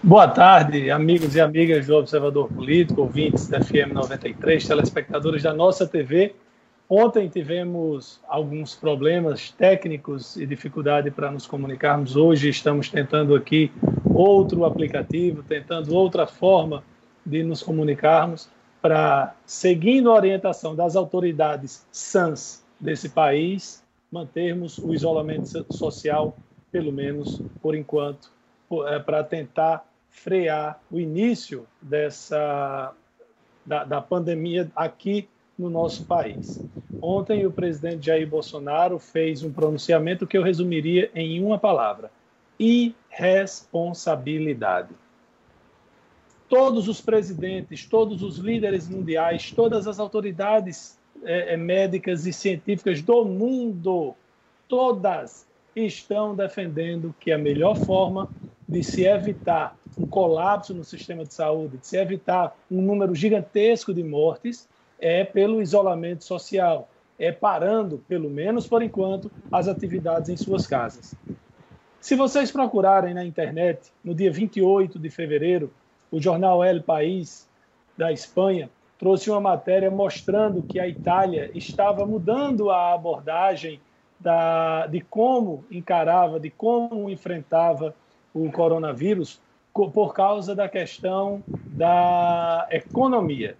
Boa tarde, amigos e amigas do Observador Político, ouvintes da FM 93, telespectadores da nossa TV. Ontem tivemos alguns problemas técnicos e dificuldade para nos comunicarmos. Hoje estamos tentando aqui outro aplicativo, tentando outra forma de nos comunicarmos para, seguindo a orientação das autoridades sãs desse país, mantermos o isolamento social, pelo menos por enquanto, é, para tentar frear o início dessa da, da pandemia aqui no nosso país. Ontem o presidente Jair Bolsonaro fez um pronunciamento que eu resumiria em uma palavra: irresponsabilidade. Todos os presidentes, todos os líderes mundiais, todas as autoridades é, é médicas e científicas do mundo, todas estão defendendo que a melhor forma de se evitar um colapso no sistema de saúde, de se evitar um número gigantesco de mortes, é pelo isolamento social, é parando, pelo menos por enquanto, as atividades em suas casas. Se vocês procurarem na internet, no dia 28 de fevereiro, o jornal El País, da Espanha, trouxe uma matéria mostrando que a Itália estava mudando a abordagem da, de como encarava, de como enfrentava o coronavírus por causa da questão da economia.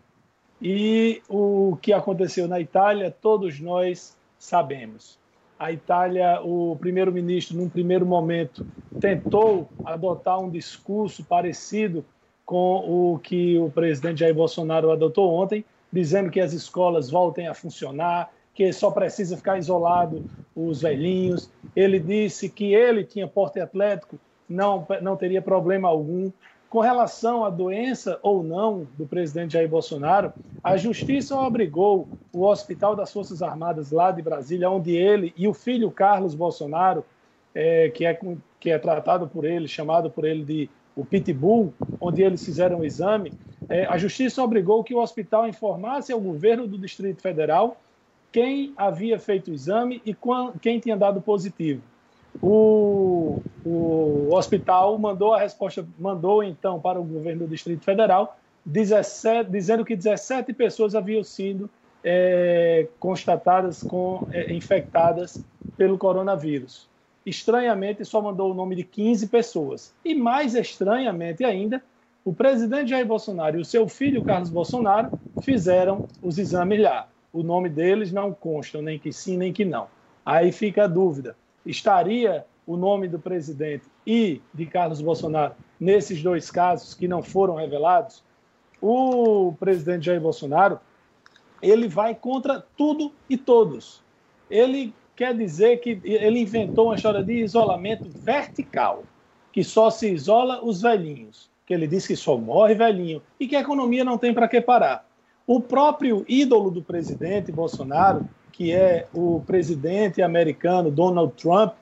E o que aconteceu na Itália, todos nós sabemos. A Itália, o primeiro-ministro, num primeiro momento, tentou adotar um discurso parecido com o que o presidente Jair Bolsonaro adotou ontem, dizendo que as escolas voltem a funcionar, que só precisa ficar isolado os velhinhos. Ele disse que ele tinha porte atlético, não, não teria problema algum. Com relação à doença ou não do presidente Jair Bolsonaro, a justiça obrigou o Hospital das Forças Armadas lá de Brasília, onde ele e o filho Carlos Bolsonaro, é, que, é, que é tratado por ele, chamado por ele de o Pitbull, onde eles fizeram o exame, é, a justiça obrigou que o hospital informasse ao governo do Distrito Federal quem havia feito o exame e quem tinha dado positivo. O, o hospital mandou a resposta, mandou então para o governo do Distrito Federal, 17, dizendo que 17 pessoas haviam sido é, constatadas com é, infectadas pelo coronavírus. Estranhamente, só mandou o nome de 15 pessoas. E mais estranhamente ainda, o presidente Jair Bolsonaro e o seu filho Carlos Bolsonaro fizeram os exames lá. O nome deles não consta, nem que sim, nem que não. Aí fica a dúvida estaria o nome do presidente e de Carlos Bolsonaro nesses dois casos que não foram revelados, o presidente Jair Bolsonaro ele vai contra tudo e todos. Ele quer dizer que ele inventou uma história de isolamento vertical, que só se isola os velhinhos, que ele diz que só morre velhinho e que a economia não tem para que parar. O próprio ídolo do presidente Bolsonaro, que é o presidente americano Donald Trump,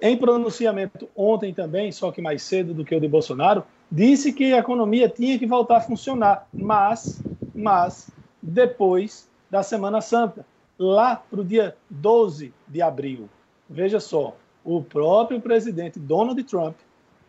em pronunciamento ontem também, só que mais cedo do que o de Bolsonaro, disse que a economia tinha que voltar a funcionar, mas, mas depois da Semana Santa, lá para o dia 12 de abril. Veja só, o próprio presidente Donald Trump,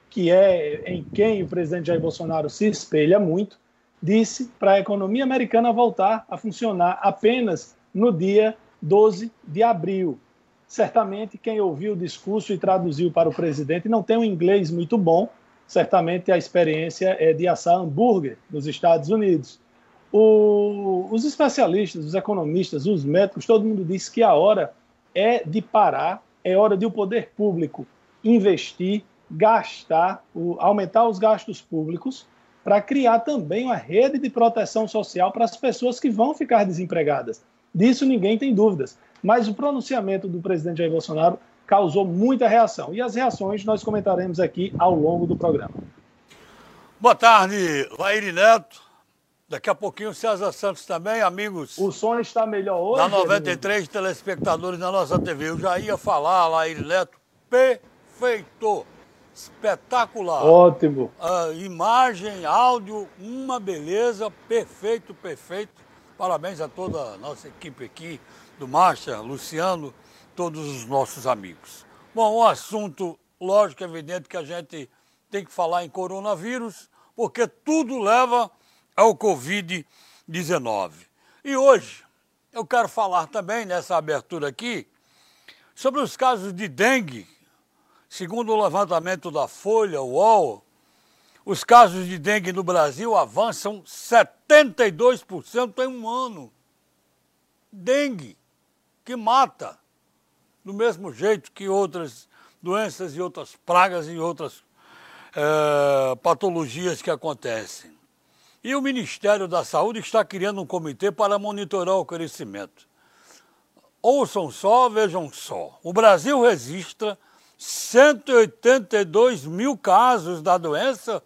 que é em quem o presidente Jair Bolsonaro se espelha muito, disse para a economia americana voltar a funcionar apenas no dia 12 de abril. Certamente, quem ouviu o discurso e traduziu para o presidente não tem um inglês muito bom. Certamente, a experiência é de assar hambúrguer nos Estados Unidos. O, os especialistas, os economistas, os médicos, todo mundo diz que a hora é de parar, é hora de o poder público investir, gastar, o, aumentar os gastos públicos para criar também uma rede de proteção social para as pessoas que vão ficar desempregadas. Disso ninguém tem dúvidas. Mas o pronunciamento do presidente Jair Bolsonaro causou muita reação. E as reações nós comentaremos aqui ao longo do programa. Boa tarde, Laíri Neto. Daqui a pouquinho César Santos também, amigos. O som está melhor hoje? Na 93 amigo? telespectadores na nossa TV. Eu já ia falar, Laíri Neto, perfeito. Espetacular. Ótimo. Uh, imagem, áudio, uma beleza, perfeito, perfeito. Parabéns a toda a nossa equipe aqui, do Marcha, Luciano, todos os nossos amigos. Bom, o assunto, lógico, evidente que a gente tem que falar em coronavírus, porque tudo leva ao Covid-19. E hoje eu quero falar também nessa abertura aqui sobre os casos de dengue. Segundo o levantamento da Folha, UOL, os casos de dengue no Brasil avançam 72% em um ano. Dengue, que mata, do mesmo jeito que outras doenças e outras pragas e outras é, patologias que acontecem. E o Ministério da Saúde está criando um comitê para monitorar o crescimento. Ouçam só, vejam só. O Brasil registra 182 mil casos da doença,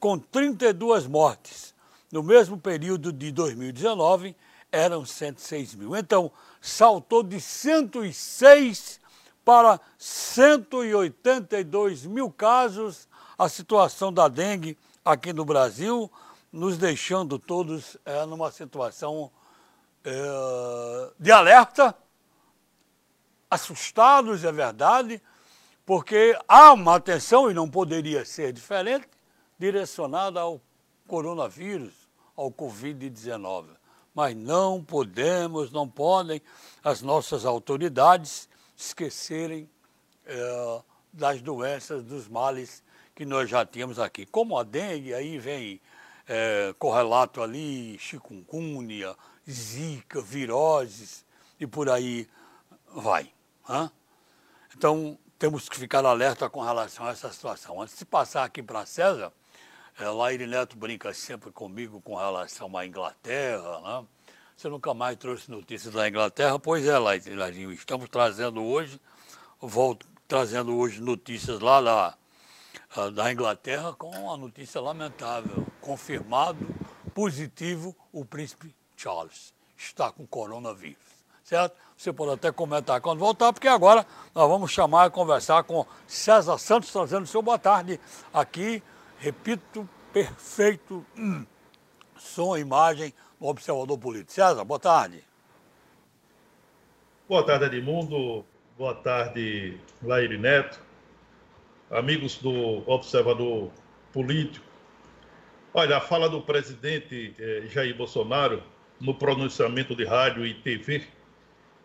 com 32 mortes. No mesmo período de 2019, eram 106 mil. Então, saltou de 106 para 182 mil casos a situação da dengue aqui no Brasil, nos deixando todos é, numa situação é, de alerta, assustados, é verdade, porque há uma atenção, e não poderia ser diferente, direcionada ao coronavírus, ao Covid-19. Mas não podemos, não podem as nossas autoridades esquecerem é, das doenças, dos males que nós já tínhamos aqui. Como a dengue, aí vem é, correlato ali, chikungunya, zika, viroses e por aí vai. Então, temos que ficar alerta com relação a essa situação. Antes de passar aqui para César, é, Laire Neto brinca sempre comigo com relação à Inglaterra, né? Você nunca mais trouxe notícias da Inglaterra? Pois é, Lairinho, estamos trazendo hoje, volto trazendo hoje notícias lá da, da Inglaterra com a notícia lamentável. Confirmado positivo o príncipe Charles. Está com coronavírus. Certo? Você pode até comentar quando voltar, porque agora nós vamos chamar e conversar com César Santos, trazendo o seu boa tarde aqui. Repito, perfeito hum, som e imagem no Observador Político. César, boa tarde. Boa tarde, Edmundo. Boa tarde, Laire Neto amigos do Observador Político. Olha, a fala do presidente eh, Jair Bolsonaro no pronunciamento de rádio e TV,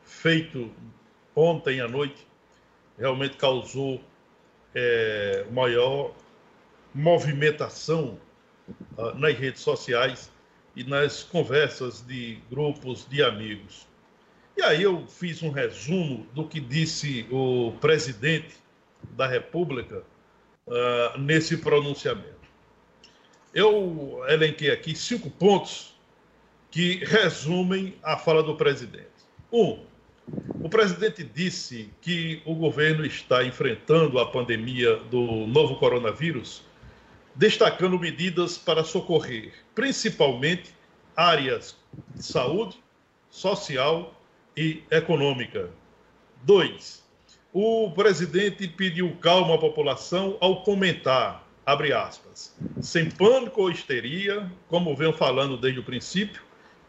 feito ontem à noite, realmente causou eh, maior movimentação ah, nas redes sociais e nas conversas de grupos de amigos. E aí eu fiz um resumo do que disse o presidente da República uh, nesse pronunciamento. Eu elenquei aqui cinco pontos que resumem a fala do presidente. Um, o presidente disse que o governo está enfrentando a pandemia do novo coronavírus, destacando medidas para socorrer, principalmente áreas de saúde, social e econômica. Dois, o presidente pediu calma à população ao comentar, abre aspas, sem pânico ou histeria, como venho falando desde o princípio,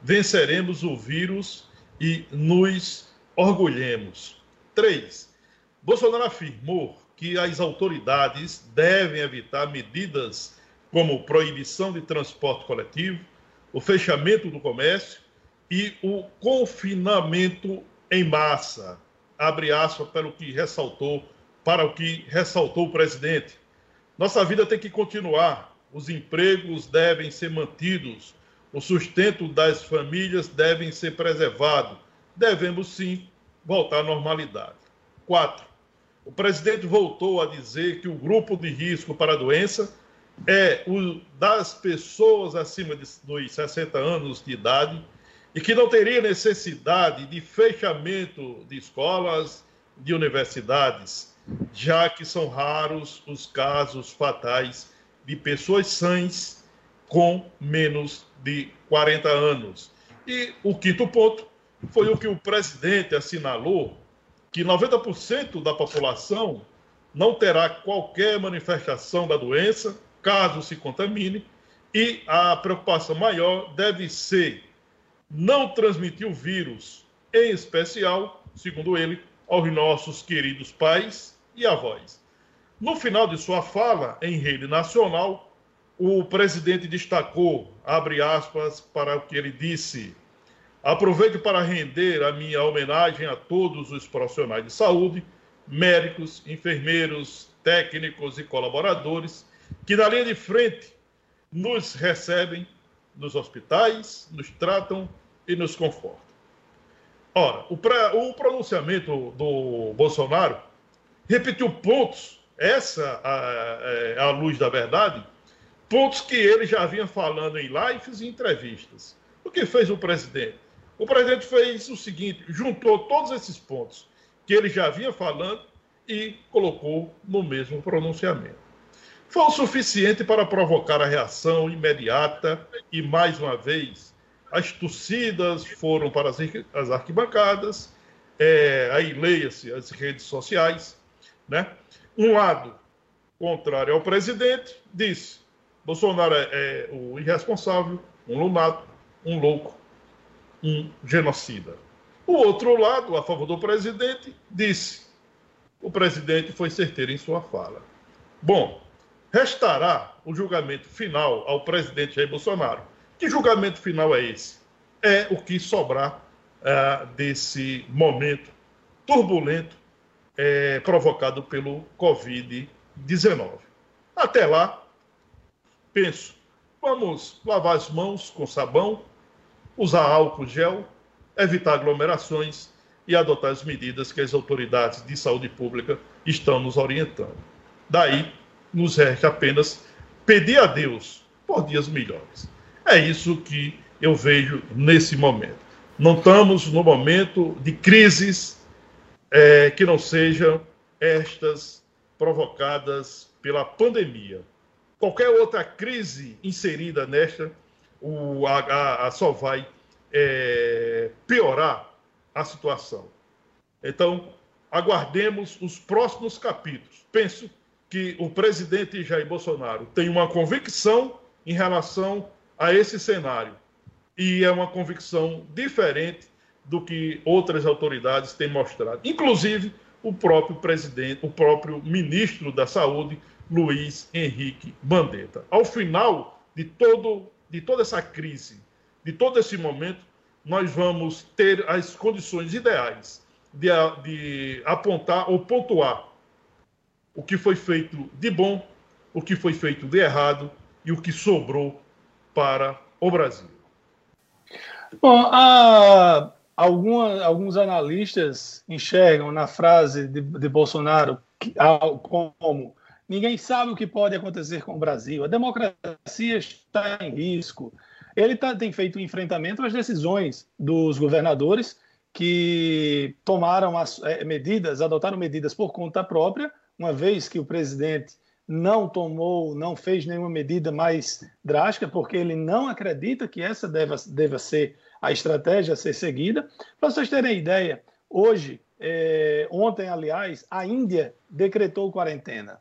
venceremos o vírus e nos orgulhemos. Três, Bolsonaro afirmou que as autoridades devem evitar medidas como proibição de transporte coletivo, o fechamento do comércio e o confinamento em massa abre aspas, para o que ressaltou, para o que ressaltou o presidente. Nossa vida tem que continuar, os empregos devem ser mantidos, o sustento das famílias devem ser preservado. Devemos sim voltar à normalidade. Quatro, o presidente voltou a dizer que o grupo de risco para a doença é o das pessoas acima dos 60 anos de idade e que não teria necessidade de fechamento de escolas, de universidades, já que são raros os casos fatais de pessoas sãs com menos de 40 anos. E o quinto ponto foi o que o presidente assinalou, que 90% da população não terá qualquer manifestação da doença, caso se contamine, e a preocupação maior deve ser não transmitiu vírus, em especial, segundo ele, aos nossos queridos pais e avós. No final de sua fala, em rede nacional, o presidente destacou, abre aspas, para o que ele disse. Aproveito para render a minha homenagem a todos os profissionais de saúde, médicos, enfermeiros, técnicos e colaboradores que na linha de frente nos recebem nos hospitais, nos tratam e nos confortam. Ora, o, o pronunciamento do Bolsonaro repetiu pontos, essa é a luz da verdade, pontos que ele já vinha falando em lives e entrevistas. O que fez o presidente? O presidente fez o seguinte: juntou todos esses pontos que ele já vinha falando e colocou no mesmo pronunciamento. Foi o suficiente para provocar a reação imediata e, mais uma vez, as torcidas foram para as arquibancadas, é, aí leia-se as redes sociais, né? Um lado contrário ao presidente disse Bolsonaro é, é o irresponsável, um lunato, um louco, um genocida. O outro lado, a favor do presidente, disse: o presidente foi certeiro em sua fala. Bom, restará o julgamento final ao presidente Jair Bolsonaro. Que julgamento final é esse? É o que sobrar é, desse momento turbulento é, provocado pelo Covid-19. Até lá, penso, vamos lavar as mãos com sabão, usar álcool gel, evitar aglomerações e adotar as medidas que as autoridades de saúde pública estão nos orientando. Daí, nos resta apenas pedir a Deus por dias melhores. É isso que eu vejo nesse momento. Não estamos no momento de crises é, que não sejam estas provocadas pela pandemia qualquer outra crise inserida nesta, o, a, a só vai é, piorar a situação. Então, aguardemos os próximos capítulos. Penso que o presidente Jair Bolsonaro tem uma convicção em relação a esse cenário. E é uma convicção diferente do que outras autoridades têm mostrado. Inclusive, o próprio presidente, o próprio ministro da Saúde, Luiz Henrique Mandetta. Ao final de, todo, de toda essa crise, de todo esse momento, nós vamos ter as condições ideais de, de apontar ou pontuar o que foi feito de bom, o que foi feito de errado e o que sobrou para o Brasil. Bom, a, alguma, alguns analistas enxergam na frase de, de Bolsonaro como Ninguém sabe o que pode acontecer com o Brasil. A democracia está em risco. Ele tá, tem feito um enfrentamento às decisões dos governadores que tomaram as é, medidas, adotaram medidas por conta própria, uma vez que o presidente não tomou, não fez nenhuma medida mais drástica, porque ele não acredita que essa deva, deva ser a estratégia a ser seguida. Para vocês terem ideia, hoje, é, ontem, aliás, a Índia decretou quarentena.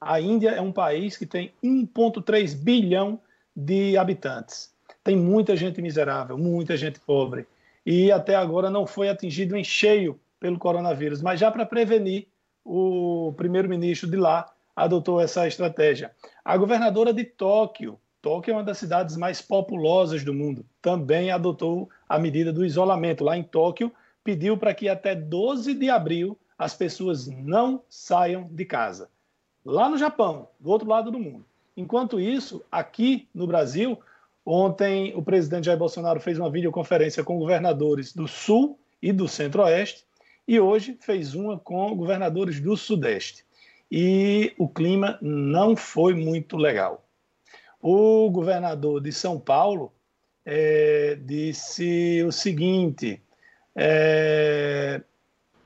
A Índia é um país que tem 1,3 bilhão de habitantes. Tem muita gente miserável, muita gente pobre. E até agora não foi atingido em cheio pelo coronavírus. Mas já para prevenir, o primeiro-ministro de lá adotou essa estratégia. A governadora de Tóquio, Tóquio é uma das cidades mais populosas do mundo, também adotou a medida do isolamento. Lá em Tóquio, pediu para que até 12 de abril as pessoas não saiam de casa lá no Japão, do outro lado do mundo. Enquanto isso, aqui no Brasil, ontem o presidente Jair Bolsonaro fez uma videoconferência com governadores do Sul e do Centro-Oeste e hoje fez uma com governadores do Sudeste. E o clima não foi muito legal. O governador de São Paulo é, disse o seguinte: é,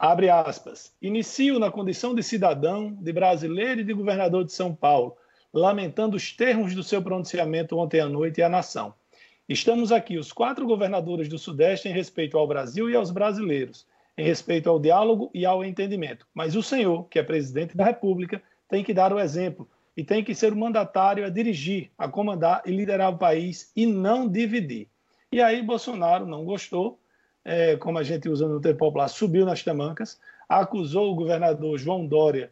abre aspas, inicio na condição de cidadão, de brasileiro e de governador de São Paulo, lamentando os termos do seu pronunciamento ontem à noite à nação. Estamos aqui, os quatro governadores do Sudeste, em respeito ao Brasil e aos brasileiros, em respeito ao diálogo e ao entendimento. Mas o senhor, que é presidente da República, tem que dar o exemplo e tem que ser o mandatário a dirigir, a comandar e liderar o país e não dividir. E aí Bolsonaro não gostou é, como a gente usa no tempo popular, subiu nas tamancas, acusou o governador João Dória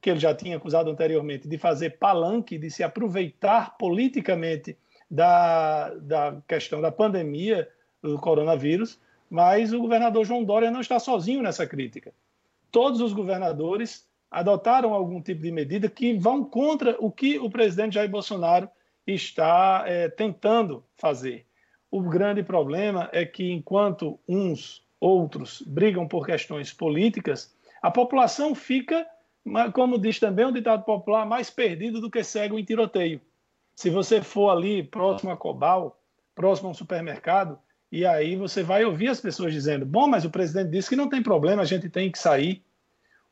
que ele já tinha acusado anteriormente de fazer palanque, de se aproveitar politicamente da, da questão da pandemia do coronavírus, mas o governador João Dória não está sozinho nessa crítica. Todos os governadores adotaram algum tipo de medida que vão contra o que o presidente Jair Bolsonaro está é, tentando fazer. O grande problema é que, enquanto uns, outros, brigam por questões políticas, a população fica, como diz também um ditado popular, mais perdido do que cego em tiroteio. Se você for ali próximo a Cobal, próximo a um supermercado, e aí você vai ouvir as pessoas dizendo: bom, mas o presidente disse que não tem problema, a gente tem que sair.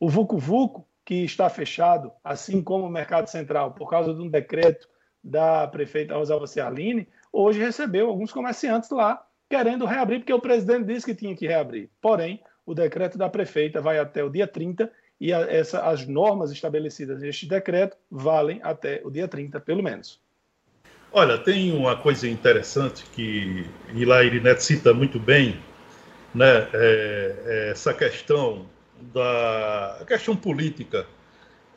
O Vucu Vucu, que está fechado, assim como o Mercado Central, por causa de um decreto da prefeita Rosalva Ciarline, hoje recebeu alguns comerciantes lá querendo reabrir, porque o presidente disse que tinha que reabrir. Porém, o decreto da prefeita vai até o dia 30 e a, essa, as normas estabelecidas neste decreto valem até o dia 30, pelo menos. Olha, tem uma coisa interessante que Hilaire Neto cita muito bem, né? É, é essa questão da questão política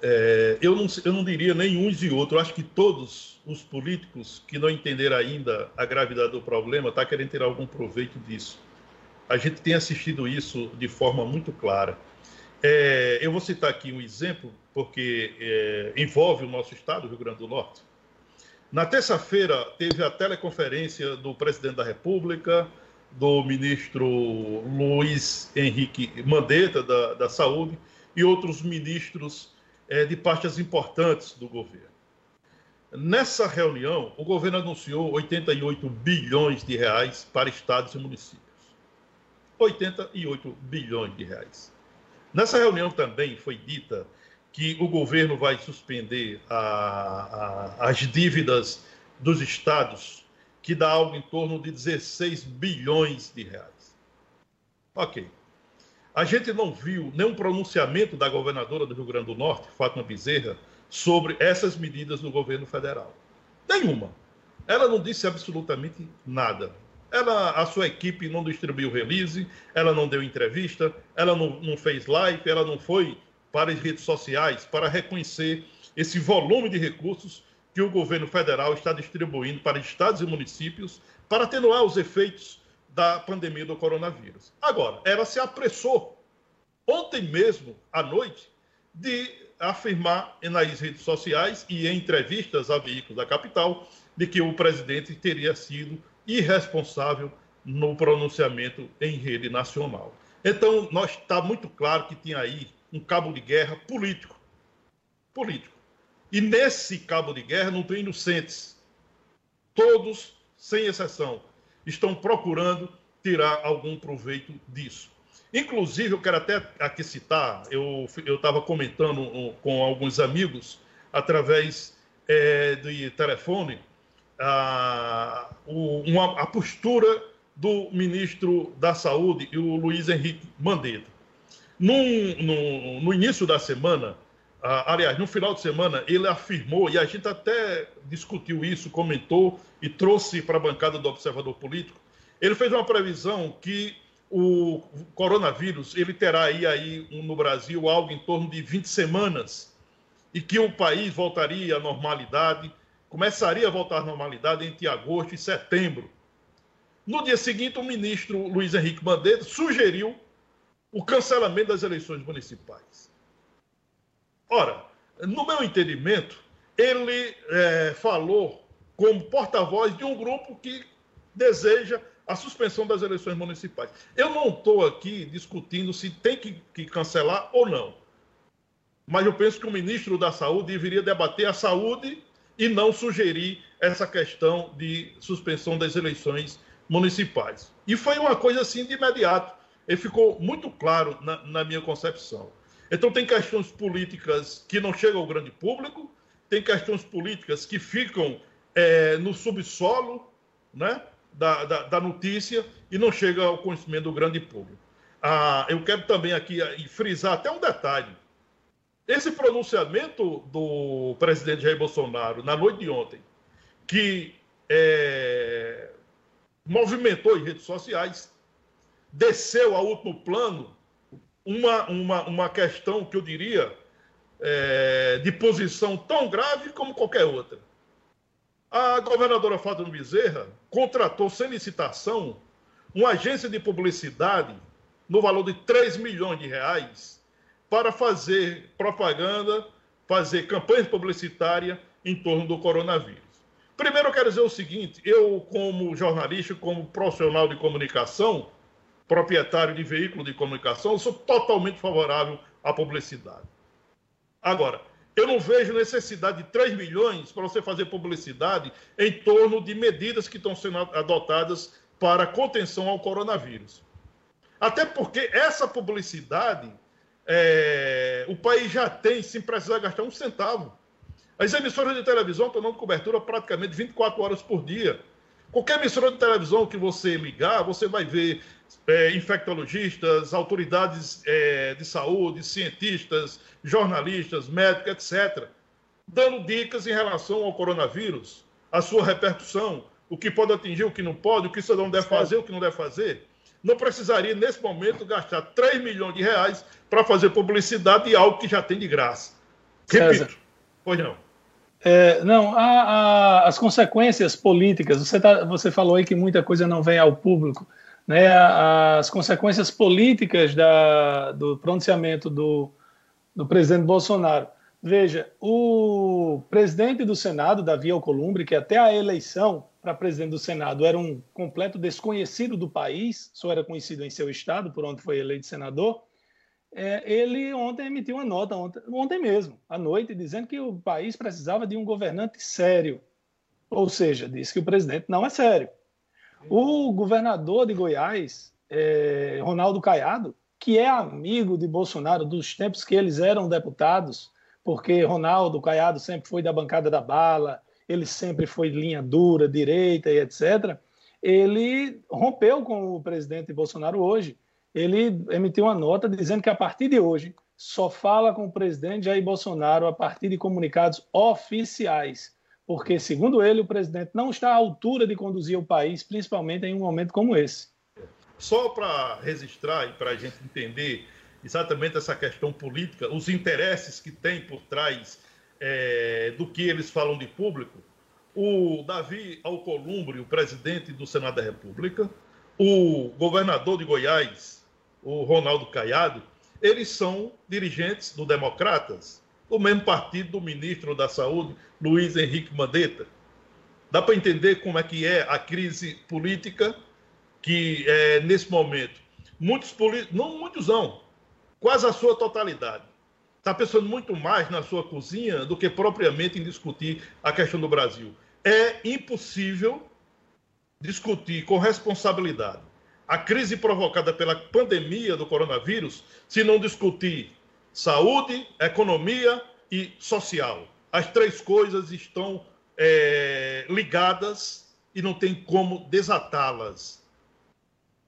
é, eu, não, eu não diria uns e outros, eu acho que todos os políticos que não entenderam ainda a gravidade do problema estão tá querendo tirar algum proveito disso. A gente tem assistido isso de forma muito clara. É, eu vou citar aqui um exemplo, porque é, envolve o nosso estado, o Rio Grande do Norte. Na terça-feira, teve a teleconferência do presidente da República, do ministro Luiz Henrique Mandetta, da, da Saúde, e outros ministros é, de pastas importantes do governo. Nessa reunião, o governo anunciou 88 bilhões de reais para estados e municípios. 88 bilhões de reais. Nessa reunião também foi dita que o governo vai suspender a, a, as dívidas dos estados, que dá algo em torno de 16 bilhões de reais. Ok. A gente não viu nenhum pronunciamento da governadora do Rio Grande do Norte, Fátima Bezerra, sobre essas medidas do governo federal. Nenhuma. Ela não disse absolutamente nada. Ela, a sua equipe não distribuiu release, ela não deu entrevista, ela não, não fez live, ela não foi para as redes sociais para reconhecer esse volume de recursos que o governo federal está distribuindo para estados e municípios para atenuar os efeitos da pandemia do coronavírus. Agora, ela se apressou, ontem mesmo, à noite, de afirmar nas redes sociais e em entrevistas a veículos da capital de que o presidente teria sido irresponsável no pronunciamento em rede nacional. Então, nós está muito claro que tinha aí um cabo de guerra político. Político. E nesse cabo de guerra não tem inocentes. Todos, sem exceção, estão procurando tirar algum proveito disso. Inclusive, eu quero até aqui citar, eu estava comentando com alguns amigos, através é, de telefone, a, uma, a postura do ministro da Saúde, o Luiz Henrique Mandetta. Num, no, no início da semana, aliás, no final de semana, ele afirmou, e a gente até discutiu isso, comentou e trouxe para a bancada do Observador Político, ele fez uma previsão que o coronavírus ele terá aí, aí no Brasil algo em torno de 20 semanas e que o país voltaria à normalidade, começaria a voltar à normalidade entre agosto e setembro. No dia seguinte, o ministro Luiz Henrique Mandetta sugeriu o cancelamento das eleições municipais. Ora, no meu entendimento, ele é, falou como porta-voz de um grupo que deseja a suspensão das eleições municipais. Eu não estou aqui discutindo se tem que, que, cancelar ou não. Mas eu penso que o ministro da Saúde deveria debater a saúde e não sugerir essa questão de suspensão das eleições municipais. E foi uma coisa assim de imediato. Ele ficou muito claro na, na minha concepção. Então, tem questões políticas que não chegam ao grande público, tem questões políticas que ficam é, no subsolo né, da, da, da, notícia e não chega ao conhecimento do grande público. Ah, eu quero também aqui frisar até um detalhe. Esse pronunciamento do presidente Jair Bolsonaro na noite de ontem, que é, movimentou as redes sociais, desceu a último plano uma, uma, uma questão que eu diria é, de posição tão grave como qualquer outra. A governadora Fátima Bezerra contratou sem licitação uma agência de publicidade no valor de 3 milhões de reais para fazer propaganda, fazer campanha publicitária em torno do coronavírus. Primeiro, eu quero dizer o seguinte: eu, como jornalista, como profissional de comunicação, proprietário de veículo de comunicação, sou totalmente favorável à publicidade. Agora, eu não vejo necessidade de 3 milhões para você fazer publicidade em torno de medidas que estão sendo adotadas para contenção ao coronavírus. Até porque essa publicidade é, o país já tem sem precisar gastar um centavo. As emissoras de televisão estão dando cobertura praticamente 24 horas por dia. Qualquer emissora de televisão que você ligar, você vai ver é, infectologistas, autoridades é, de saúde, cientistas, jornalistas, médicos, etc., dando dicas em relação ao coronavírus, a sua repercussão, o que pode atingir, o que não pode, o que o cidadão deve fazer, o que não deve fazer. Não precisaria, nesse momento, gastar 3 milhões de reais para fazer publicidade de algo que já tem de graça. Repito. César. Pois não. É, não, a, a, as consequências políticas, você, tá, você falou aí que muita coisa não vem ao público, né? As consequências políticas da, do pronunciamento do, do presidente Bolsonaro. Veja, o presidente do Senado, Davi Alcolumbre, que até a eleição para presidente do Senado era um completo desconhecido do país, só era conhecido em seu estado, por onde foi eleito senador, é, ele ontem emitiu uma nota, ontem, ontem mesmo, à noite, dizendo que o país precisava de um governante sério. Ou seja, disse que o presidente não é sério. O governador de Goiás, é, Ronaldo Caiado, que é amigo de Bolsonaro dos tempos que eles eram deputados, porque Ronaldo Caiado sempre foi da bancada da bala, ele sempre foi linha dura, direita e etc. Ele rompeu com o presidente Bolsonaro hoje ele emitiu uma nota dizendo que a partir de hoje só fala com o presidente Jair Bolsonaro a partir de comunicados oficiais, porque, segundo ele, o presidente não está à altura de conduzir o país, principalmente em um momento como esse. Só para registrar e para a gente entender exatamente essa questão política, os interesses que tem por trás é, do que eles falam de público, o Davi Alcolumbre, o presidente do Senado da República, o governador de Goiás, o Ronaldo Caiado, eles são dirigentes do Democratas, do mesmo partido do ministro da Saúde, Luiz Henrique Mandetta. Dá para entender como é que é a crise política que, é, nesse momento, muitos políticos, não muitos não, quase a sua totalidade, está pensando muito mais na sua cozinha do que propriamente em discutir a questão do Brasil. É impossível discutir com responsabilidade a crise provocada pela pandemia do coronavírus se não discutir saúde, economia e social. As três coisas estão é, ligadas e não tem como desatá-las.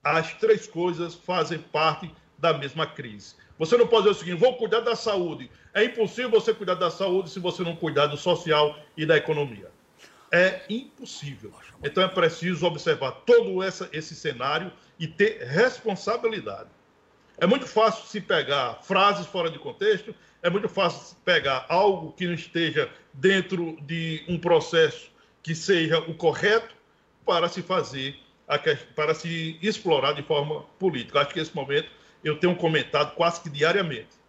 As três coisas fazem parte da mesma crise. Você não pode dizer o seguinte: vou cuidar da saúde. É impossível você cuidar da saúde se você não cuidar do social e da economia. É impossível. Então é preciso observar todo essa, esse cenário e ter responsabilidade. É muito fácil se pegar frases fora de contexto, é muito fácil pegar algo que não esteja dentro de um processo que seja o correto para se fazer, para se explorar de forma política. Acho que esse momento eu tenho comentado quase que diariamente.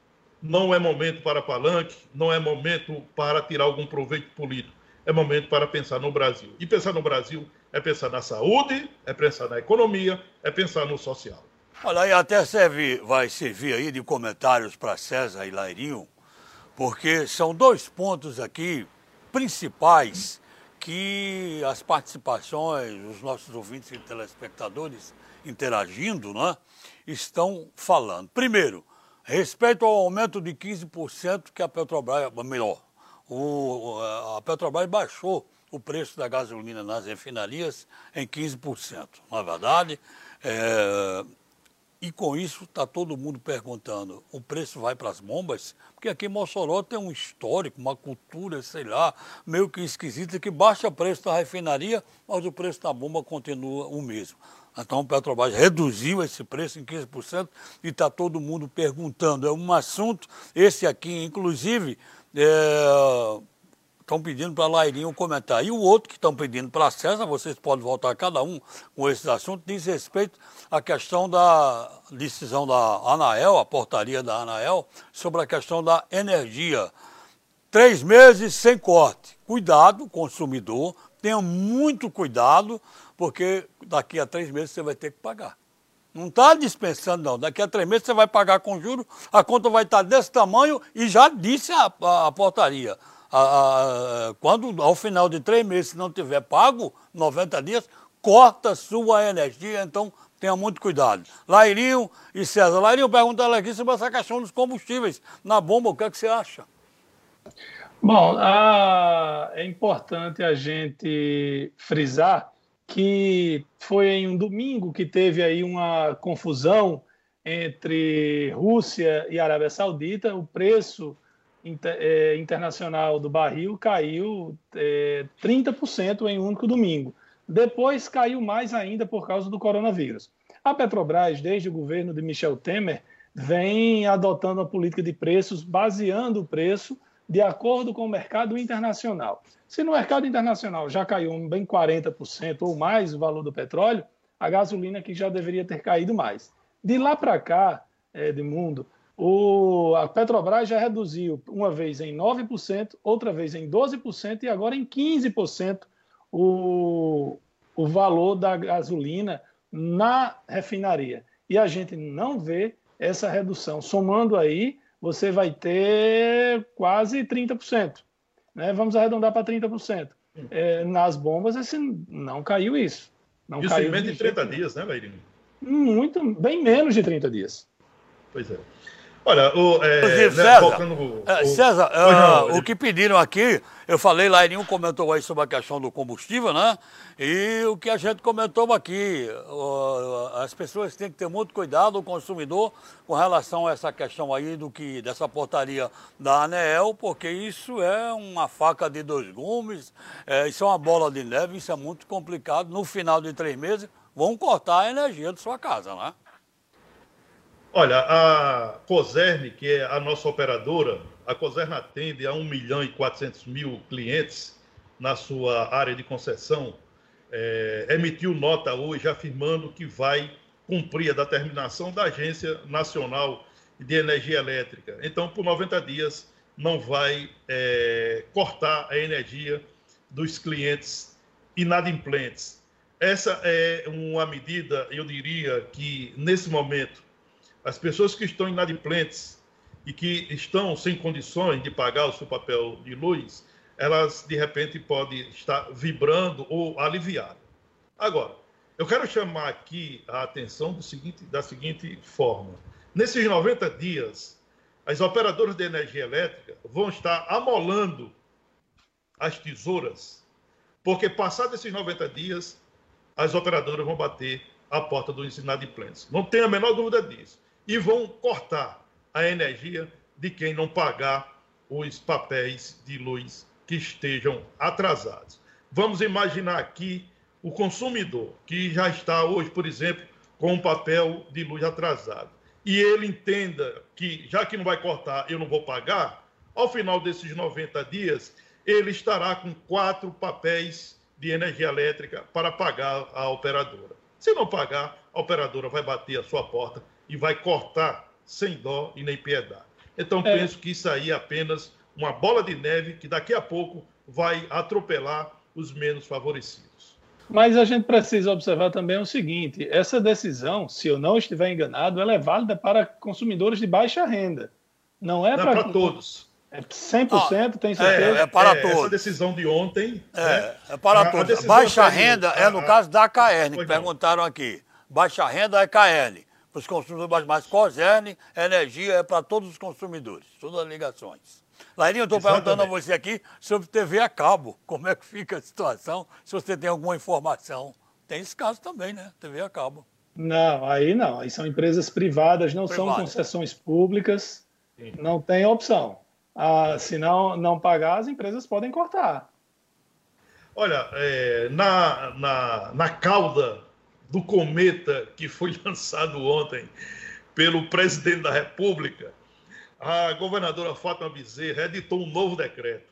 Não é momento para palanque, não é momento para tirar algum proveito político é momento para pensar no Brasil. E pensar no Brasil é pensar na saúde, é pensar na economia, é pensar no social. Olha, aí até serve, vai servir aí de comentários para César e Lairinho, porque são dois pontos aqui principais que as participações, os nossos ouvintes e telespectadores interagindo, né, estão falando. Primeiro, respeito ao aumento de 15% que a Petrobras, melhor, o, a Petrobras baixou o preço da gasolina nas refinarias em 15%. Na é verdade, é, e com isso está todo mundo perguntando: o preço vai para as bombas? Porque aqui em Mossoró tem um histórico, uma cultura, sei lá, meio que esquisita, que baixa o preço da refinaria, mas o preço da bomba continua o mesmo. Então, a Petrobras reduziu esse preço em 15% e está todo mundo perguntando. É um assunto, esse aqui, inclusive, estão pedindo para Lairinho comentar. E o outro que estão pedindo para César, vocês podem voltar cada um com esse assunto, diz respeito à questão da decisão da Anael, a portaria da Anael, sobre a questão da energia. Três meses sem corte. Cuidado, consumidor, tenha muito cuidado, porque daqui a três meses você vai ter que pagar. Não está dispensando, não. Daqui a três meses você vai pagar com juros, a conta vai estar desse tamanho e já disse a, a, a portaria. A, a, quando ao final de três meses, se não tiver pago, 90 dias, corta sua energia, então tenha muito cuidado. Lairinho e César. Lairinho, perguntando aqui sobre essa questão dos combustíveis na bomba, o que, é que você acha? Bom, a, é importante a gente frisar que foi em um domingo que teve aí uma confusão entre Rússia e Arábia Saudita. O preço inter, é, internacional do barril caiu é, 30% em um único domingo. Depois caiu mais ainda por causa do coronavírus. A Petrobras, desde o governo de Michel Temer, vem adotando a política de preços, baseando o preço de acordo com o mercado internacional. Se no mercado internacional já caiu bem 40% ou mais o valor do petróleo, a gasolina que já deveria ter caído mais. De lá para cá, Edmundo, o, a Petrobras já reduziu uma vez em 9%, outra vez em 12% e agora em 15% o, o valor da gasolina na refinaria. E a gente não vê essa redução. Somando aí, você vai ter quase 30%. Né? Vamos arredondar para 30%. É, nas bombas, esse, não caiu isso. Não isso caiu em menos de 30 dias, né, Leirinho? Muito, bem menos de 30 dias. Pois é. Olha, o, é, né, César, o, é, César uh, o que pediram aqui, eu falei, Lairinho comentou aí sobre a questão do combustível, né? E o que a gente comentou aqui, uh, as pessoas têm que ter muito cuidado, o consumidor, com relação a essa questão aí do que, dessa portaria da ANEEL, porque isso é uma faca de dois gumes, é, isso é uma bola de neve, isso é muito complicado. No final de três meses, vão cortar a energia de sua casa, né? Olha, a Coserne, que é a nossa operadora, a Coserne atende a 1 milhão e 400 mil clientes na sua área de concessão, é, emitiu nota hoje afirmando que vai cumprir a determinação da Agência Nacional de Energia Elétrica. Então, por 90 dias, não vai é, cortar a energia dos clientes inadimplentes. Essa é uma medida, eu diria, que nesse momento as pessoas que estão inadimplentes e que estão sem condições de pagar o seu papel de luz, elas de repente podem estar vibrando ou aliviadas. Agora, eu quero chamar aqui a atenção seguinte, da seguinte forma: nesses 90 dias, as operadoras de energia elétrica vão estar amolando as tesouras, porque passados esses 90 dias, as operadoras vão bater a porta dos inadimplentes. Não tenho a menor dúvida disso e vão cortar a energia de quem não pagar os papéis de luz que estejam atrasados. Vamos imaginar aqui o consumidor que já está hoje, por exemplo, com um papel de luz atrasado. E ele entenda que, já que não vai cortar, eu não vou pagar, ao final desses 90 dias, ele estará com quatro papéis de energia elétrica para pagar a operadora. Se não pagar, a operadora vai bater a sua porta e vai cortar sem dó e nem piedade. Então, é. penso que isso aí é apenas uma bola de neve que daqui a pouco vai atropelar os menos favorecidos. Mas a gente precisa observar também o seguinte: essa decisão, se eu não estiver enganado, ela é válida para consumidores de baixa renda. Não é, para todos. É 100%, ah, tem certeza? É, é para é, todos. Essa decisão de ontem. É, né? é para a, todos. A baixa renda é no caso da KN, que perguntaram aqui. Baixa renda é KN para os consumidores, mas COSERN, energia é para todos os consumidores, todas as ligações. Lairinho, eu estou perguntando a você aqui sobre TV a cabo. Como é que fica a situação? Se você tem alguma informação. Tem esse caso também, né? TV a cabo. Não, aí não. Aí são empresas privadas, não privadas. são concessões públicas. Sim. Não tem opção. Ah, se não, não pagar, as empresas podem cortar. Olha, é, na, na, na cauda do cometa que foi lançado ontem pelo presidente da República, a governadora Fátima Bezerra editou um novo decreto.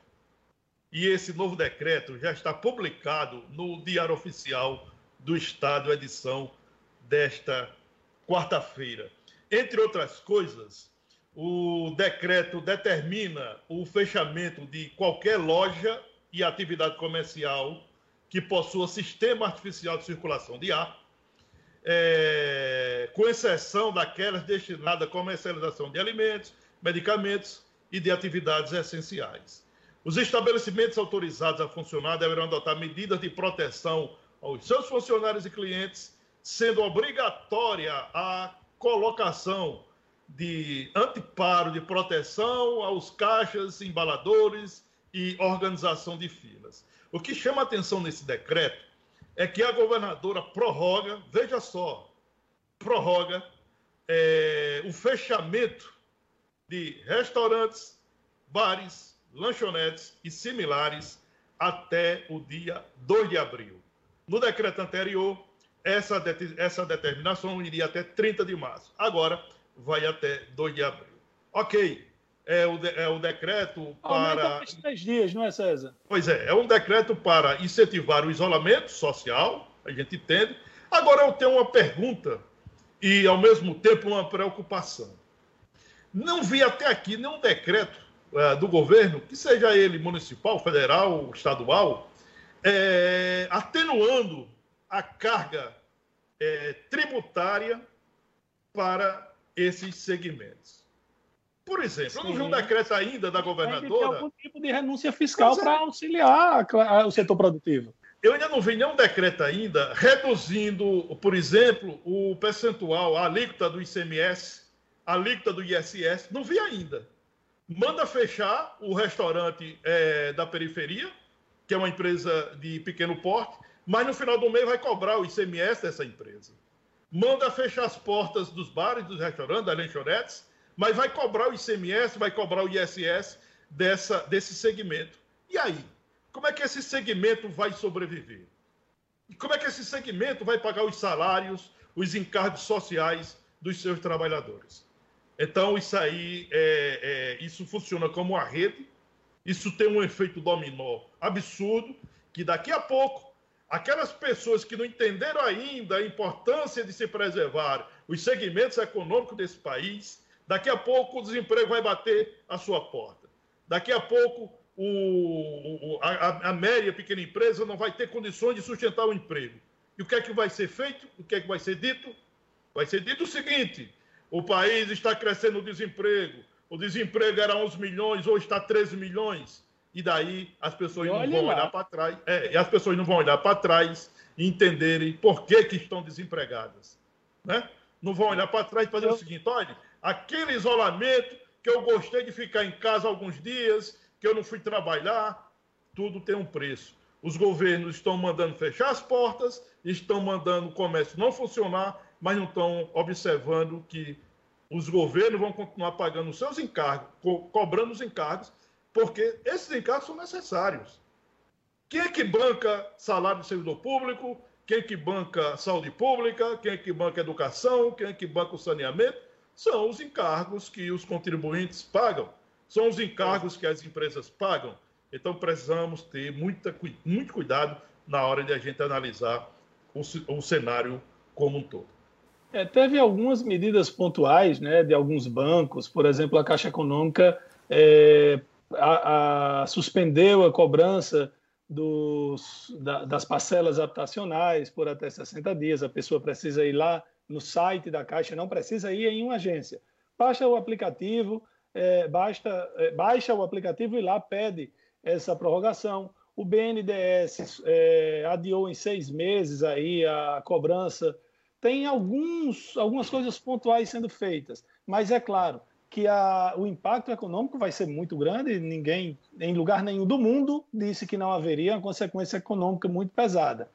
E esse novo decreto já está publicado no Diário Oficial do Estado, edição desta quarta-feira. Entre outras coisas, o decreto determina o fechamento de qualquer loja e atividade comercial que possua sistema artificial de circulação de ar, é, com exceção daquelas destinadas à comercialização de alimentos, medicamentos e de atividades essenciais. Os estabelecimentos autorizados a funcionar deverão adotar medidas de proteção aos seus funcionários e clientes, sendo obrigatória a colocação de anteparo de proteção aos caixas, embaladores e organização de filas. O que chama atenção nesse decreto é que a governadora prorroga, veja só, prorroga é, o fechamento de restaurantes, bares, lanchonetes e similares até o dia 2 de abril. No decreto anterior, essa, de, essa determinação iria até 30 de março. Agora, vai até 2 de abril. Ok, é o, de, é o decreto para. Aumenta três dias, não é, César? Pois é, é um decreto para incentivar o isolamento social, a gente entende. Agora eu tenho uma pergunta e, ao mesmo tempo, uma preocupação. Não vi até aqui nenhum decreto é, do governo, que seja ele municipal, federal, estadual, é, atenuando a carga é, tributária para esses segmentos. Por exemplo, Sim. não vi um decreto ainda da governadora. algum tipo de renúncia fiscal é. para auxiliar o setor produtivo. Eu ainda não vi nenhum decreto ainda reduzindo, por exemplo, o percentual, a alíquota do ICMS, a alíquota do ISS. Não vi ainda. Manda fechar o restaurante é, da periferia, que é uma empresa de pequeno porte, mas no final do mês vai cobrar o ICMS dessa empresa. Manda fechar as portas dos bares, dos restaurantes, das lanchonetes, mas vai cobrar o ICMS, vai cobrar o ISS dessa, desse segmento. E aí? Como é que esse segmento vai sobreviver? E como é que esse segmento vai pagar os salários, os encargos sociais dos seus trabalhadores? Então, isso aí, é, é, isso funciona como uma rede, isso tem um efeito dominó absurdo, que daqui a pouco aquelas pessoas que não entenderam ainda a importância de se preservar os segmentos econômicos desse país, daqui a pouco o desemprego vai bater a sua porta. Daqui a pouco o, a, a média pequena empresa não vai ter condições de sustentar o emprego. E o que é que vai ser feito? O que é que vai ser dito? Vai ser dito o seguinte: o país está crescendo o desemprego. O desemprego era 11 milhões, hoje está 13 milhões e daí as pessoas não vão lá. olhar para trás, é, e as pessoas não vão olhar para trás e entenderem por que, que estão desempregadas. Né? Não vão olhar para trás e fazer eu... o seguinte: olha, aquele isolamento que eu gostei de ficar em casa alguns dias, que eu não fui trabalhar, tudo tem um preço. Os governos estão mandando fechar as portas, estão mandando o comércio não funcionar, mas não estão observando que os governos vão continuar pagando os seus encargos, co cobrando os encargos porque esses encargos são necessários. Quem é que banca salário de servidor público? Quem é que banca saúde pública? Quem é que banca educação? Quem é que banca o saneamento? São os encargos que os contribuintes pagam. São os encargos que as empresas pagam. Então precisamos ter muita, muito cuidado na hora de a gente analisar o, o cenário como um todo. É, teve algumas medidas pontuais né, de alguns bancos, por exemplo, a Caixa Econômica é, a, a, suspendeu a cobrança dos, da, das parcelas habitacionais por até 60 dias. A pessoa precisa ir lá no site da Caixa, não precisa ir em uma agência. Baixa o aplicativo, é, basta, é, baixa o aplicativo e lá pede essa prorrogação. O BNDES é, adiou em seis meses aí a cobrança. Tem alguns, algumas coisas pontuais sendo feitas, mas é claro, que a, o impacto econômico vai ser muito grande. Ninguém, em lugar nenhum do mundo, disse que não haveria uma consequência econômica muito pesada.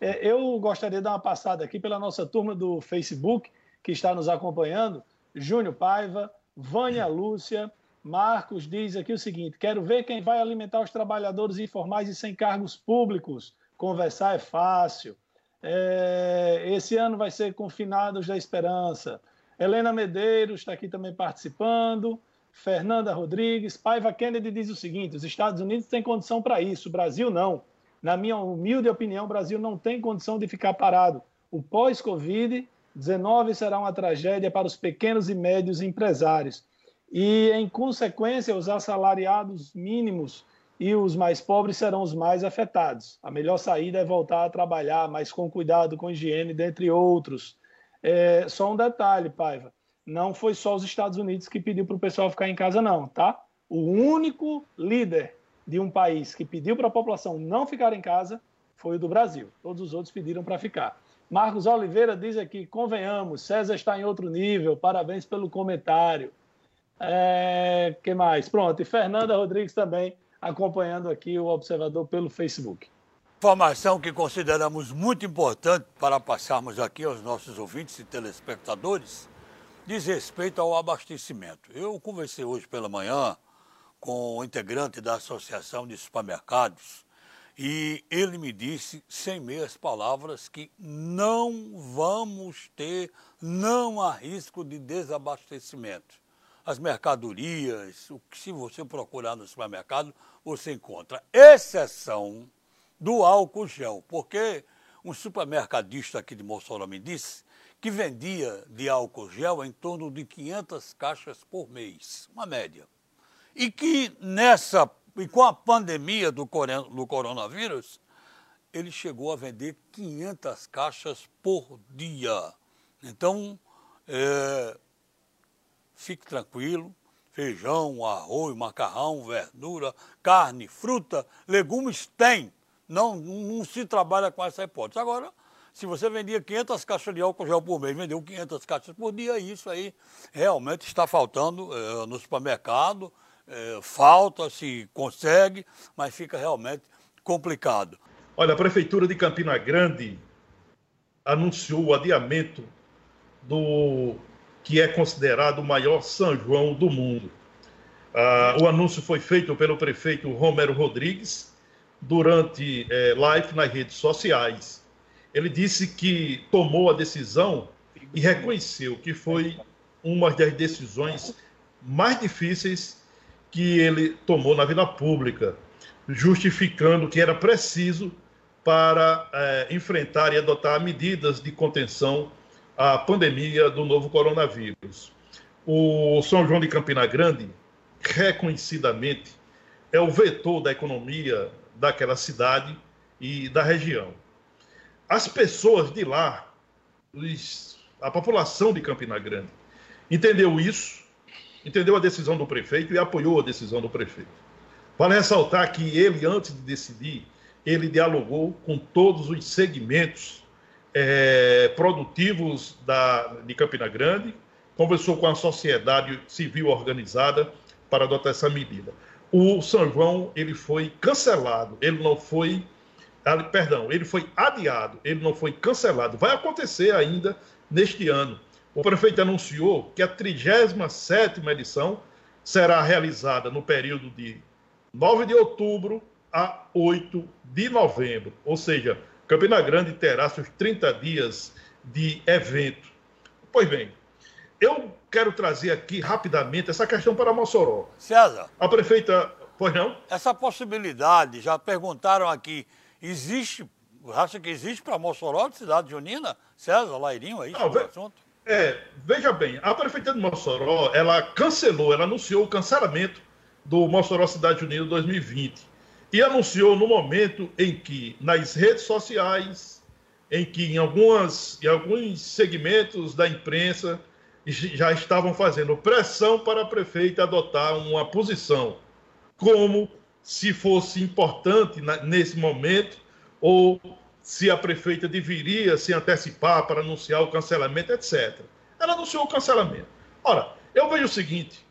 É, eu gostaria de dar uma passada aqui pela nossa turma do Facebook, que está nos acompanhando. Júnior Paiva, Vânia Lúcia, Marcos diz aqui o seguinte: quero ver quem vai alimentar os trabalhadores informais e sem cargos públicos. Conversar é fácil. É, esse ano vai ser Confinados da Esperança. Helena Medeiros está aqui também participando. Fernanda Rodrigues. Paiva Kennedy diz o seguinte: os Estados Unidos têm condição para isso, o Brasil não. Na minha humilde opinião, o Brasil não tem condição de ficar parado. O pós-Covid-19 será uma tragédia para os pequenos e médios empresários. E, em consequência, os assalariados mínimos e os mais pobres serão os mais afetados. A melhor saída é voltar a trabalhar, mas com cuidado, com higiene, dentre outros. É, só um detalhe, Paiva. Não foi só os Estados Unidos que pediu para o pessoal ficar em casa, não, tá? O único líder de um país que pediu para a população não ficar em casa foi o do Brasil. Todos os outros pediram para ficar. Marcos Oliveira diz aqui: convenhamos, César está em outro nível, parabéns pelo comentário. É, que mais? Pronto, e Fernanda Rodrigues também acompanhando aqui o observador pelo Facebook. Informação que consideramos muito importante para passarmos aqui aos nossos ouvintes e telespectadores diz respeito ao abastecimento. Eu conversei hoje pela manhã com o integrante da Associação de Supermercados e ele me disse, sem meias palavras, que não vamos ter, não há risco de desabastecimento. As mercadorias, o que se você procurar no supermercado, você encontra. Exceção do álcool gel, porque um supermercadista aqui de Mossoró me disse que vendia de álcool gel em torno de 500 caixas por mês, uma média. E que nessa, e com a pandemia do, do coronavírus, ele chegou a vender 500 caixas por dia. Então, é, fique tranquilo, feijão, arroz, macarrão, verdura, carne, fruta, legumes tem. Não, não se trabalha com essa hipótese. Agora, se você vendia 500 caixas de álcool gel por mês, vendeu 500 caixas por dia, isso aí realmente está faltando é, no supermercado. É, falta, se consegue, mas fica realmente complicado. Olha, a Prefeitura de Campina Grande anunciou o adiamento do que é considerado o maior São João do mundo. Ah, o anúncio foi feito pelo prefeito Romero Rodrigues durante é, live nas redes sociais. Ele disse que tomou a decisão e reconheceu que foi uma das decisões mais difíceis que ele tomou na vida pública, justificando que era preciso para é, enfrentar e adotar medidas de contenção a pandemia do novo coronavírus. O São João de Campina Grande, reconhecidamente, é o vetor da economia daquela cidade e da região. As pessoas de lá, a população de Campina Grande, entendeu isso, entendeu a decisão do prefeito e apoiou a decisão do prefeito. Vale ressaltar que ele, antes de decidir, ele dialogou com todos os segmentos é, produtivos da, de Campina Grande, conversou com a sociedade civil organizada para adotar essa medida. O São João ele foi cancelado, ele não foi, perdão, ele foi adiado, ele não foi cancelado. Vai acontecer ainda neste ano. O prefeito anunciou que a 37ª edição será realizada no período de 9 de outubro a 8 de novembro, ou seja, Campina Grande terá seus 30 dias de evento. Pois bem, eu quero trazer aqui rapidamente essa questão para Mossoró. César. A prefeita. Pois não? Essa possibilidade, já perguntaram aqui, existe, acha que existe para Mossoró, de cidade junina? César, Lairinho, aí, não, ve... assunto? É, veja bem, a prefeitura de Mossoró, ela cancelou, ela anunciou o cancelamento do Mossoró Cidade Junina 2020 e anunciou no momento em que nas redes sociais, em que em, algumas, em alguns segmentos da imprensa já estavam fazendo pressão para a prefeita adotar uma posição, como se fosse importante nesse momento, ou se a prefeita deveria se antecipar para anunciar o cancelamento, etc. Ela anunciou o cancelamento. Ora, eu vejo o seguinte: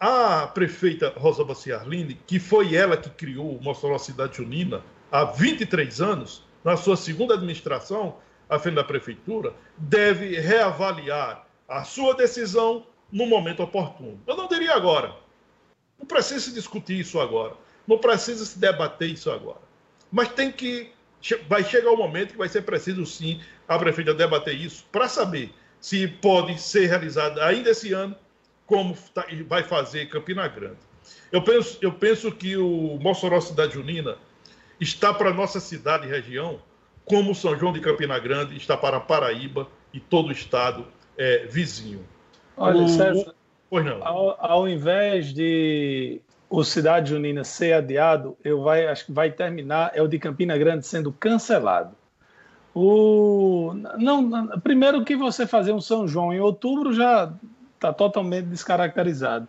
a prefeita Rosa Baciarline, que foi ela que criou o Mossoró Cidade Junina há 23 anos, na sua segunda administração à frente da prefeitura, deve reavaliar a sua decisão no momento oportuno. Eu não diria agora. Não precisa se discutir isso agora. Não precisa se debater isso agora. Mas tem que vai chegar o momento que vai ser preciso sim a prefeita debater isso para saber se pode ser realizada ainda esse ano, como tá, vai fazer Campina Grande. Eu penso, eu penso que o Mossoró Cidade Junina está para a nossa cidade e região, como São João de Campina Grande está para Paraíba e todo o estado é, vizinho. Olha, o... César, pois não. Ao, ao invés de o Cidade Junina ser adiado, eu vai, acho que vai terminar, é o de Campina Grande sendo cancelado. O, não, primeiro que você fazer um São João em outubro já está totalmente descaracterizado.